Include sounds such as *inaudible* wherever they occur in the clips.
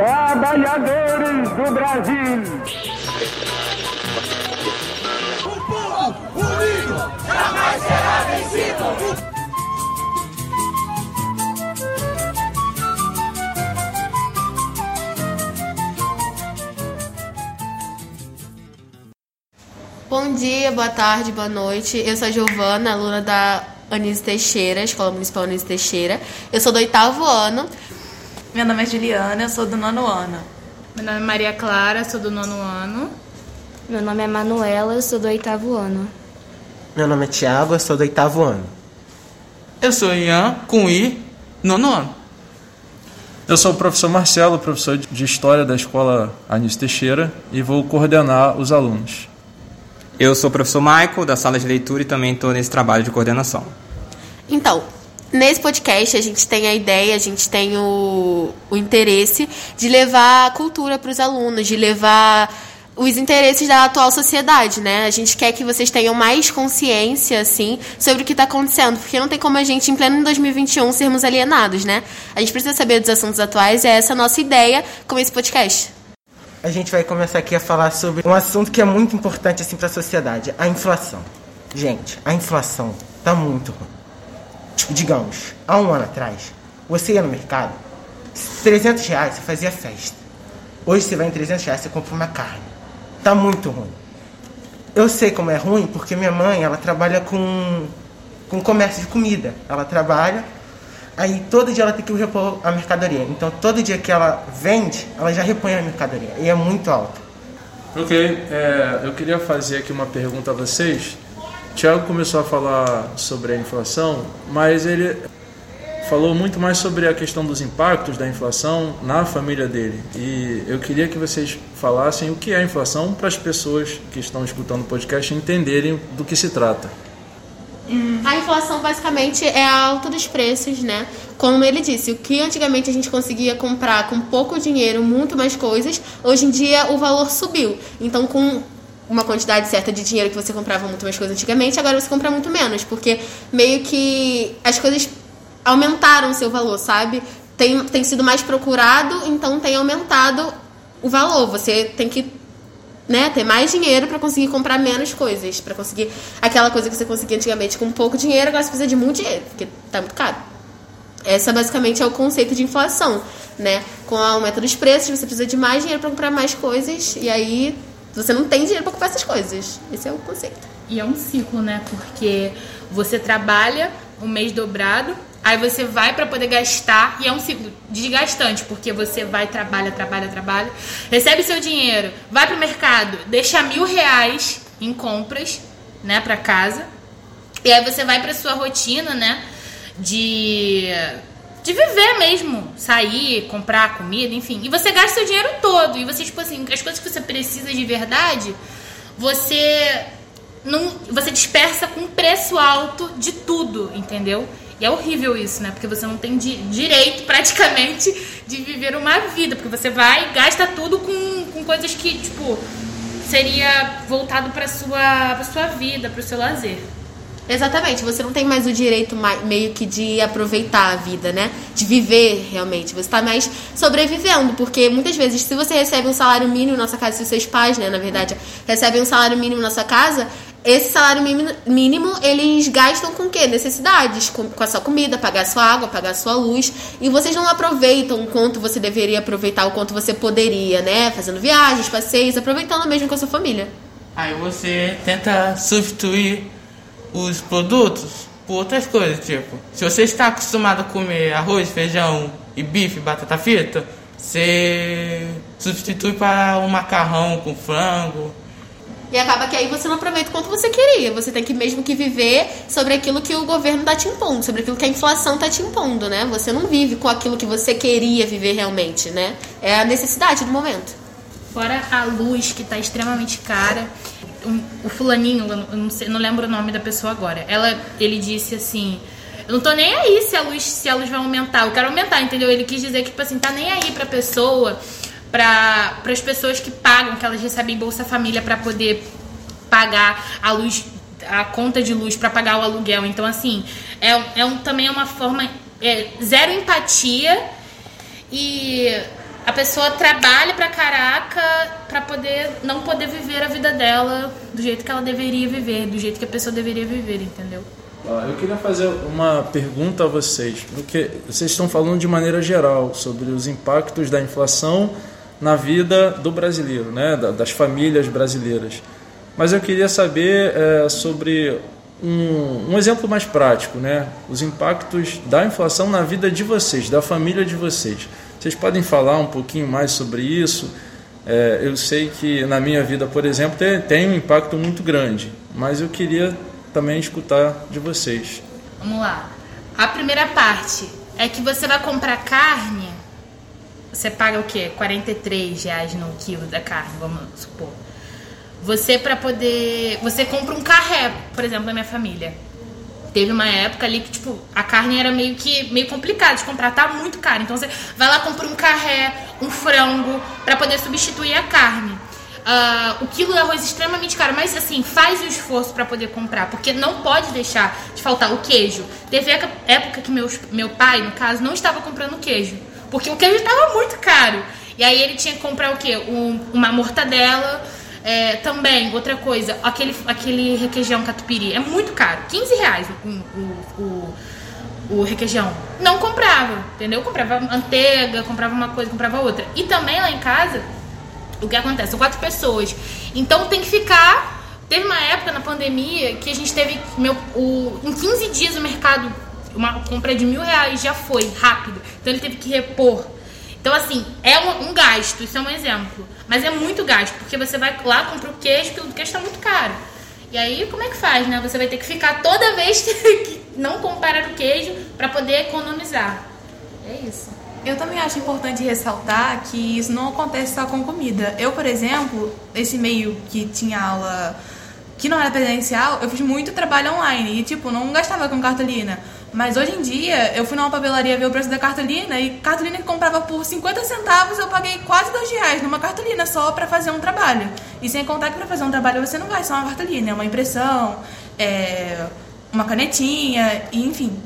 Trabalhadores do Brasil. O povo unido jamais será vencido. Bom dia, boa tarde, boa noite. Eu sou a Giovana, aluna da Anise Teixeira, Escola Municipal Anise Teixeira. Eu sou do oitavo ano. Meu nome é Juliana, eu sou do nono ano. Meu nome é Maria Clara, sou do nono ano. Meu nome é Manuela, eu sou do oitavo ano. Meu nome é Tiago, eu sou do oitavo ano. Eu sou Ian, com I, nono ano. Eu sou o professor Marcelo, professor de História da Escola Anísio Teixeira, e vou coordenar os alunos. Eu sou o professor Michael, da sala de leitura, e também estou nesse trabalho de coordenação. Então, nesse podcast a gente tem a ideia, a gente tem o, o interesse de levar a cultura para os alunos, de levar os interesses da atual sociedade, né? A gente quer que vocês tenham mais consciência, assim, sobre o que está acontecendo, porque não tem como a gente, em pleno 2021, sermos alienados, né? A gente precisa saber dos assuntos atuais, e é essa a nossa ideia com esse podcast a gente vai começar aqui a falar sobre um assunto que é muito importante assim para a sociedade, a inflação. Gente, a inflação tá muito ruim. Tipo, digamos, há um ano atrás, você ia no mercado, 300 reais você fazia festa. Hoje você vai em 300 reais você compra uma carne. Tá muito ruim. Eu sei como é ruim porque minha mãe, ela trabalha com, com comércio de comida. Ela trabalha Aí todo dia ela tem que repor a mercadoria. Então todo dia que ela vende, ela já repõe a mercadoria. E é muito alto. Ok, é, eu queria fazer aqui uma pergunta a vocês. Tiago começou a falar sobre a inflação, mas ele falou muito mais sobre a questão dos impactos da inflação na família dele. E eu queria que vocês falassem o que é a inflação para as pessoas que estão escutando o podcast entenderem do que se trata. A inflação basicamente é a alta dos preços, né? Como ele disse, o que antigamente a gente conseguia comprar com pouco dinheiro muito mais coisas, hoje em dia o valor subiu. Então, com uma quantidade certa de dinheiro que você comprava muito mais coisas antigamente, agora você compra muito menos, porque meio que as coisas aumentaram o seu valor, sabe? Tem, tem sido mais procurado, então tem aumentado o valor. Você tem que né, ter mais dinheiro para conseguir comprar menos coisas, para conseguir aquela coisa que você conseguia antigamente com pouco dinheiro, agora você precisa de muito dinheiro, porque tá muito caro. Essa basicamente é o conceito de inflação, né? Com o aumento dos preços, você precisa de mais dinheiro para comprar mais coisas e aí você não tem dinheiro para comprar essas coisas. Esse é o conceito. E é um ciclo, né? Porque você trabalha um mês dobrado Aí você vai para poder gastar e é um ciclo desgastante, porque você vai, trabalha, trabalha, trabalha, recebe seu dinheiro, vai pro mercado, deixa mil reais em compras, né, para casa. E aí você vai pra sua rotina, né, de de viver mesmo, sair, comprar comida, enfim. E você gasta seu dinheiro todo. E você, tipo assim, as coisas que você precisa de verdade, você não, você dispersa com preço alto de tudo, entendeu? E é horrível isso, né? Porque você não tem di direito, praticamente, de viver uma vida. Porque você vai e gasta tudo com, com coisas que, tipo, seria voltado para sua, pra sua vida, para o seu lazer. Exatamente, você não tem mais o direito meio que de aproveitar a vida, né? De viver realmente. Você está mais sobrevivendo, porque muitas vezes, se você recebe um salário mínimo na sua casa, se os seus pais, né, na verdade, recebem um salário mínimo na sua casa, esse salário mínimo, eles gastam com o quê? Necessidades, com, com a sua comida, pagar a sua água, pagar a sua luz. E vocês não aproveitam o quanto você deveria aproveitar, o quanto você poderia, né? Fazendo viagens, passeios, aproveitando mesmo com a sua família. Aí você tenta substituir os produtos por outras coisas, tipo, se você está acostumado a comer arroz, feijão e bife, batata frita, você substitui para um macarrão com frango, e acaba que aí você não aproveita o quanto você queria. Você tem que mesmo que viver sobre aquilo que o governo está te impondo, sobre aquilo que a inflação está te impondo, né? Você não vive com aquilo que você queria viver realmente, né? É a necessidade do momento. Fora a luz que está extremamente cara. Um, o fulaninho, eu não, sei, não lembro o nome da pessoa agora. Ela, ele disse assim: eu não tô nem aí se a luz, se a luz vai aumentar. Eu quero aumentar, entendeu? Ele quis dizer que, tipo assim, tá nem aí pra pessoa para as pessoas que pagam, que elas recebem Bolsa Família para poder pagar a luz, a conta de luz, para pagar o aluguel. Então, assim, é, é um, também é uma forma. É, zero empatia e a pessoa trabalha pra caraca pra poder não poder viver a vida dela do jeito que ela deveria viver, do jeito que a pessoa deveria viver, entendeu? Eu queria fazer uma pergunta a vocês, porque vocês estão falando de maneira geral sobre os impactos da inflação na vida do brasileiro, né, da- das famílias brasileiras. Mas eu queria saber eh, sobre um, um exemplo mais prático, né, os impactos da inflação na vida de vocês, da família de vocês. Vocês podem falar um pouquinho mais sobre isso? Eh, eu sei que na minha vida, por exemplo, tem, tem um impacto muito grande, mas eu queria também escutar de vocês. Vamos lá. A primeira parte é que você vai comprar carne, você paga o quê? 43 reais no quilo da carne, vamos supor. Você para poder, você compra um carré, por exemplo, da minha família. Teve uma época ali que tipo a carne era meio que meio complicado de comprar, tá muito caro. Então você vai lá compra um carré, um frango para poder substituir a carne. Ah, o quilo de arroz é extremamente caro, mas assim, faz o esforço para poder comprar, porque não pode deixar de faltar o queijo. Teve época que meus, meu pai, no caso, não estava comprando queijo, porque o queijo estava muito caro. E aí ele tinha que comprar o quê? Um- uma mortadela, é, também, outra coisa, aquele, aquele requeijão catupiry é muito caro, 15 reais o, o, o, o requeijão. Não comprava, entendeu? Comprava manteiga, comprava uma coisa, comprava outra. E também lá em casa, o que acontece? São quatro pessoas. Então tem que ficar. Teve uma época na pandemia que a gente teve. Meu, o, em 15 dias o mercado, uma compra de mil reais já foi, rápido. Então ele teve que repor. Então, assim, é um, um gasto, isso é um exemplo. Mas é muito gasto, porque você vai lá, compra o queijo, que o queijo está muito caro. E aí, como é que faz, né? Você vai ter que ficar toda vez *laughs* que não comprar o queijo para poder economizar. É isso. Eu também acho importante ressaltar que isso não acontece só com comida. Eu, por exemplo, esse meio que tinha aula que não era presencial, eu fiz muito trabalho online e, tipo, não gastava com cartolina. Mas hoje em dia, eu fui numa papelaria ver o preço da cartolina e cartolina que comprava por 50 centavos, eu paguei quase 2 reais numa cartolina só pra fazer um trabalho. E sem contar que pra fazer um trabalho você não vai só uma cartolina, é uma impressão, é uma canetinha, e enfim.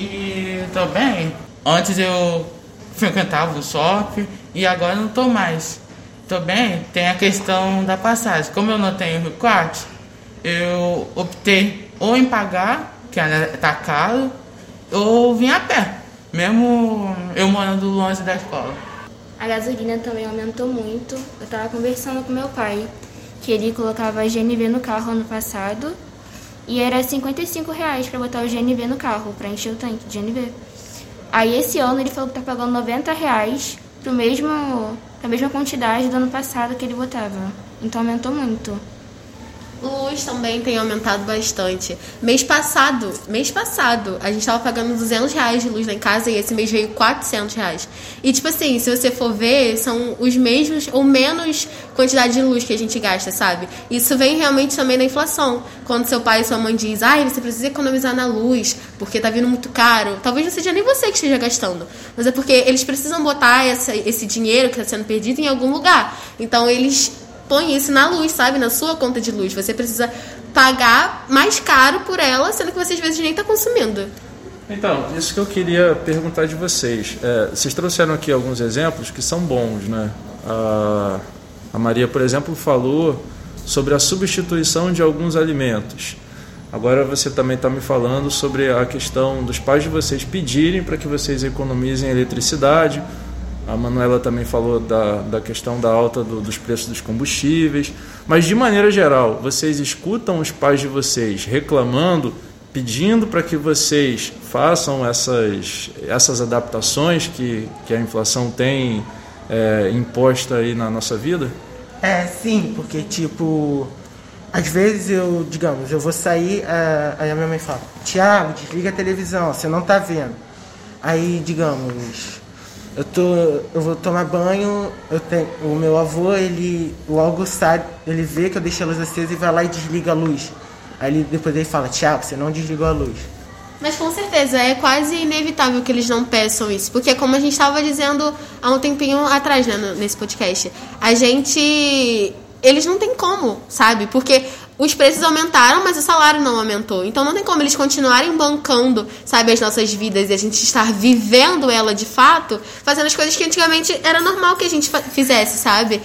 E também, antes eu frequentava o shopping e agora não tô mais. Também tem a questão da passagem. Como eu não tenho recorte, eu optei ou em pagar, que ainda tá caro, ou vim a pé, mesmo eu morando longe da escola. A gasolina também aumentou muito. Eu tava conversando com meu pai, que ele colocava GNV no carro ano passado e era 55 reais pra botar o GNV no carro, pra encher o tanque de GNV. Aí esse ano ele falou que tá pagando 90 reais pro mesmo, pra mesma quantidade do ano passado que ele botava. Então aumentou muito. Luz também tem aumentado bastante. Mês passado, mês passado, a gente tava pagando 200 reais de luz lá em casa e esse mês veio 400 reais. E tipo assim, se você for ver, são os mesmos ou menos quantidade de luz que a gente gasta, sabe? Isso vem realmente também da inflação. Quando seu pai e sua mãe diz, ai, você precisa economizar na luz, porque tá vindo muito caro. Talvez não seja nem você que esteja gastando. Mas é porque eles precisam botar essa, esse dinheiro que está sendo perdido em algum lugar. Então eles põe isso na luz, sabe? Na sua conta de luz. Você precisa pagar mais caro por ela, sendo que você às vezes nem está consumindo. Então, isso que eu queria perguntar de vocês. É, vocês trouxeram aqui alguns exemplos que são bons, né? A, a Maria, por exemplo, falou sobre a substituição de alguns alimentos. Agora você também está me falando sobre a questão dos pais de vocês pedirem para que vocês economizem eletricidade. A Manuela também falou da, da questão da alta do- dos preços dos combustíveis. Mas, de maneira geral, vocês escutam os pais de vocês reclamando, pedindo para que vocês façam essas, essas adaptações que, que a inflação tem é, imposta aí na nossa vida? É, sim, porque tipo, às vezes eu, digamos, eu vou sair, ah, aí a minha mãe fala, Tiago, desliga a televisão, você não tá vendo. Aí, digamos, eu tô. Eu vou tomar banho, eu tenho. O meu avô, ele logo sai, ele vê que eu deixei a luz acesa e vai lá e desliga a luz. Aí depois ele fala, Tiago, você não desligou a luz. Mas com certeza, é quase inevitável que eles não peçam isso. Porque como a gente estava dizendo há um tempinho atrás, né, nesse podcast, a gente. Eles não têm como, sabe? Porque os preços aumentaram, mas o salário não aumentou. Então não tem como eles continuarem bancando, sabe, as nossas vidas e a gente estar vivendo ela de fato, fazendo as coisas que antigamente era normal que a gente fizesse, sabe?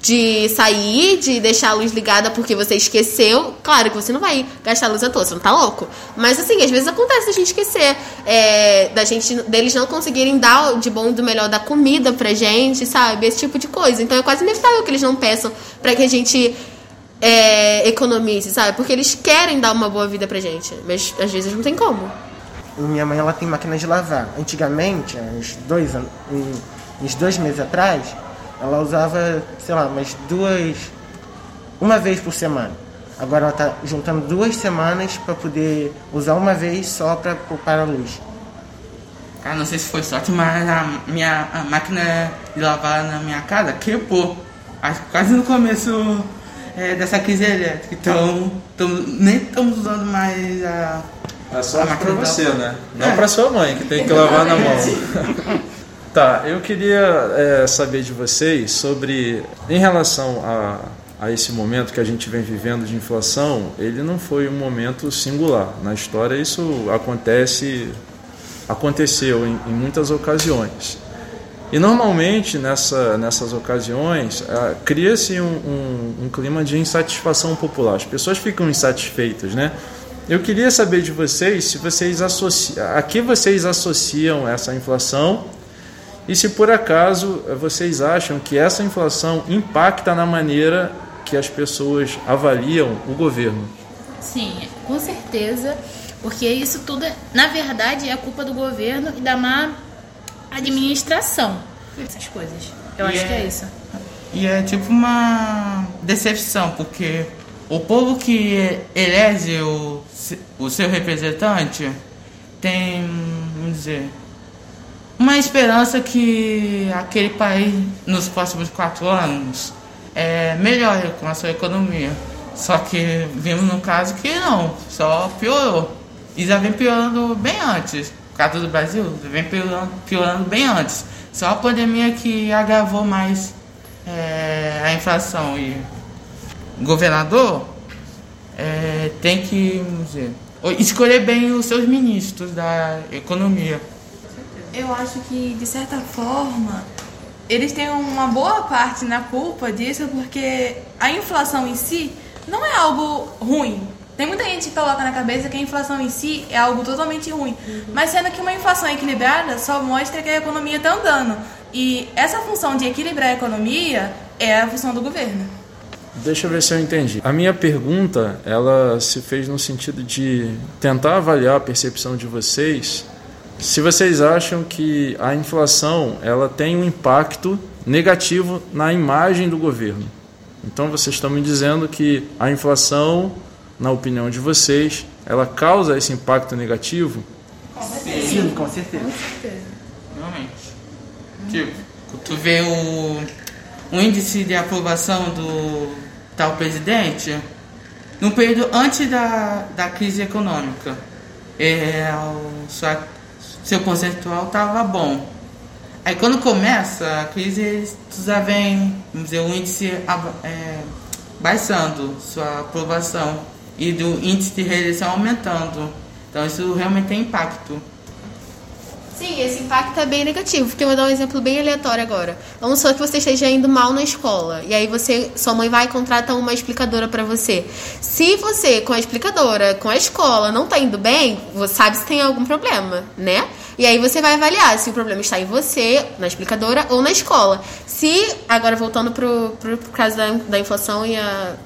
de sair, de deixar a luz ligada porque você esqueceu. Claro que você não vai gastar a luz à toa, você não tá louco. Mas assim, às vezes acontece a gente esquecer. É, da gente, deles não conseguirem dar de bom e do melhor da comida pra gente, sabe? Esse tipo de coisa. Então é quase inevitável que eles não peçam para que a gente é, economize, sabe? Porque eles querem dar uma boa vida pra gente. Mas às vezes não tem como. Minha mãe ela tem máquina de lavar. Antigamente, uns dois, uns dois meses atrás, ela usava, sei lá, umas duas. uma vez por semana. Agora ela tá juntando duas semanas para poder usar uma vez só para poupar a luz. Cara, não sei se foi sorte, mas a minha a máquina de lavar na minha casa quebrou. Acho que quase no começo é, dessa crise elétrica. Então, tamo, nem estamos usando mais a. A sorte para você, né? Não é. para sua mãe, que tem que lavar na mão. *laughs* Tá, eu queria é, saber de vocês sobre, em relação a, a esse momento que a gente vem vivendo de inflação, ele não foi um momento singular. Na história isso acontece, aconteceu em, em muitas ocasiões. E normalmente nessa, nessas ocasiões ah, cria-se um, um, um, clima de insatisfação popular. As pessoas ficam insatisfeitas, né? Eu queria saber de vocês se vocês associam, a que vocês associam essa inflação e se por acaso vocês acham que essa inflação impacta na maneira que as pessoas avaliam o governo? Sim, com certeza, porque isso tudo, na verdade, é culpa do governo e da má administração essas coisas. Eu e acho é, que é isso. E é tipo uma decepção, porque o povo que elege o, o seu representante tem, vamos dizer, uma esperança que aquele país, nos próximos quatro anos, é, melhore com a sua economia. Só que vimos no caso que não, só piorou. E já vem piorando bem antes. Caso do Brasil vem piorando, piorando bem antes. Só a pandemia que agravou mais é, a inflação. E o governador é, tem que dizer, escolher bem os seus ministros da economia eu acho que, de certa forma, eles têm uma boa parte na culpa disso, porque a inflação em si não é algo ruim. Tem muita gente que coloca na cabeça que a inflação em si é algo totalmente ruim. Uhum. Mas sendo que uma inflação equilibrada só mostra que a economia está andando. E essa função de equilibrar a economia é a função do governo. Deixa eu ver se eu entendi. A minha pergunta, ela se fez no sentido de tentar avaliar a percepção de vocês se vocês acham que a inflação ela tem um impacto negativo na imagem do governo. Então vocês estão me dizendo que a inflação, na opinião de vocês, ela causa esse impacto negativo? Sim, com certeza. Com certeza. Realmente. Tipo, tu vê o, o índice de aprovação do tal presidente no período antes da, da crise econômica. É, o, sua seu percentual estava bom. Aí quando começa a crise, já vem, vamos dizer, o índice é, baixando, sua aprovação, e do índice de reeleição aumentando. Então isso realmente tem impacto. Sim, esse impacto é bem negativo, porque eu vou dar um exemplo bem aleatório agora. Vamos supor que você esteja indo mal na escola, e aí você, sua mãe vai e contrata uma explicadora para você. Se você, com a explicadora, com a escola, não tá indo bem, você sabe se tem algum problema, né? E aí você vai avaliar se o problema está em você, na explicadora ou na escola. Se, agora voltando pro, pro, pro caso da, da inflação e a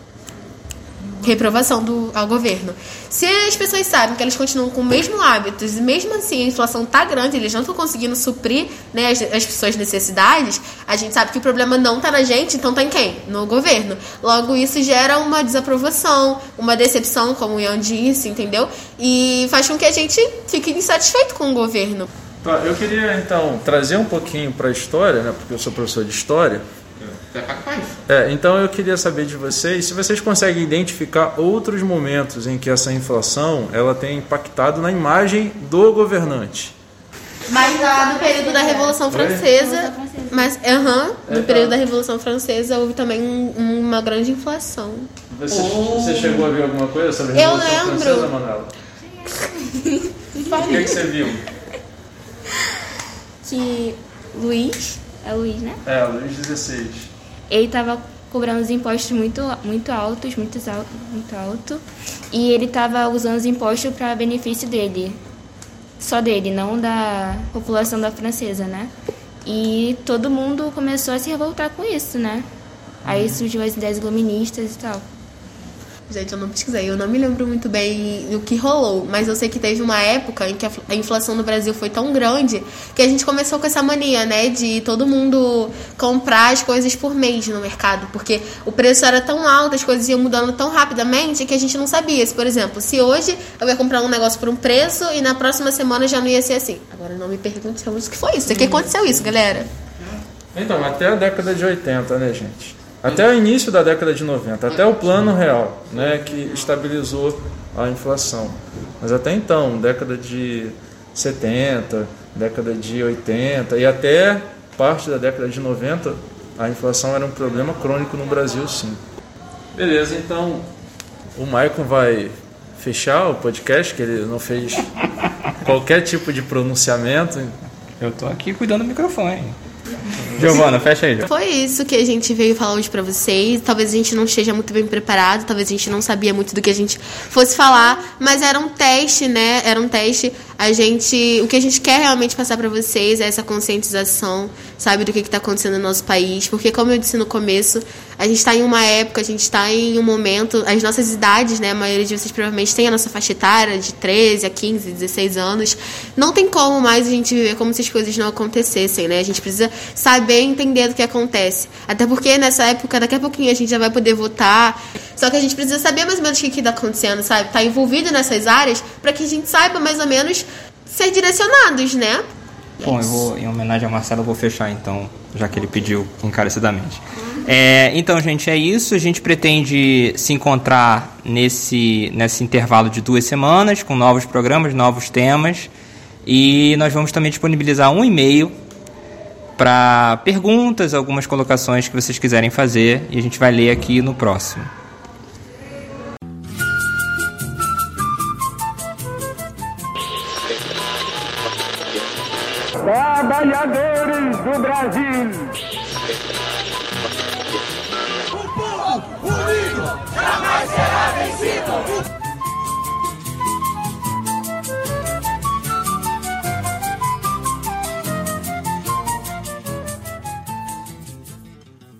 reprovação do, ao governo. Se as pessoas sabem que elas continuam com o mesmo hábitos e mesmo assim a inflação tá grande, eles não estão conseguindo suprir né, as, as suas necessidades, a gente sabe que o problema não tá na gente, então tá em quem? No governo. Logo, isso gera uma desaprovação, uma decepção, como o Ian disse, entendeu? E faz com que a gente fique insatisfeito com o governo. Tá, eu queria então trazer um pouquinho para a história, né, porque eu sou professor de história, é, então eu queria saber de vocês se vocês conseguem identificar outros momentos em que essa inflação ela tem impactado na imagem do governante. Mas lá no período da Revolução Oi? Francesa, mas aham, É, no tá. período da Revolução Francesa houve também um- uma grande inflação. Você, você chegou a ver alguma coisa sobre a Eu Revolução lembro. Francesa, Manuela? O que, que você viu? Que Luiz, é Luiz, né? É, Luiz XVI. Ele tava cobrando os impostos muito, muito altos, muito alto, muito alto. E ele tava usando os impostos para benefício dele. Só dele, não da população da francesa, né? E todo mundo começou a se revoltar com isso, né? Aí surgiu as ideias iluministas e tal. Gente, eu não pesquisei, eu não me lembro muito bem do que rolou, mas eu sei que teve uma época em que a inflação no Brasil foi tão grande que a gente começou com essa mania, né, de todo mundo comprar as coisas por mês no mercado, porque o preço era tão alto, as coisas iam mudando tão rapidamente que a gente não sabia. Se, por exemplo, se hoje eu ia comprar um negócio por um preço e na próxima semana já não ia ser assim. Agora não me pergunte o que foi isso, o que aconteceu isso, galera? Então, até a década de 80, né, gente? Até o início da década de 90, até o plano real, né, que estabilizou a inflação. Mas até então, década de 70, década de 80 e até parte da década de 90, a inflação era um problema crônico no Brasil, sim. Beleza, então o Maicon vai fechar o podcast, que ele não fez qualquer tipo de pronunciamento. Eu tô aqui cuidando do microfone. Giovana, fecha aí. Foi isso que a gente veio falar hoje pra vocês. Talvez a gente não esteja muito bem preparado, talvez a gente não sabia muito do que a gente fosse falar, mas era um teste, né? Era um teste. A gente, o que a gente quer realmente passar pra vocês é essa conscientização, sabe, do que está acontecendo no nosso país, porque como eu disse no começo, a gente está em uma época, a gente está em um momento, as nossas idades, né? A maioria de vocês provavelmente tem a nossa faixa etária de 13 a 15, 16 anos. Não tem como mais a gente viver como se as coisas não acontecessem, né? A gente precisa saber entender do que acontece. Até porque nessa época, daqui a pouquinho a gente já vai poder votar. Só que a gente precisa saber mais ou menos o que está acontecendo, sabe? Tá envolvido nessas áreas para que a gente saiba mais ou menos ser direcionados, né? Bom, eu vou, em homenagem ao Marcelo, eu vou fechar então, já que ele pediu encarecidamente. É, então, gente, é isso. A gente pretende se encontrar nesse, nesse intervalo de duas semanas, com novos programas, novos temas. E nós vamos também disponibilizar um e-mail para perguntas, algumas colocações que vocês quiserem fazer. E a gente vai ler aqui no próximo.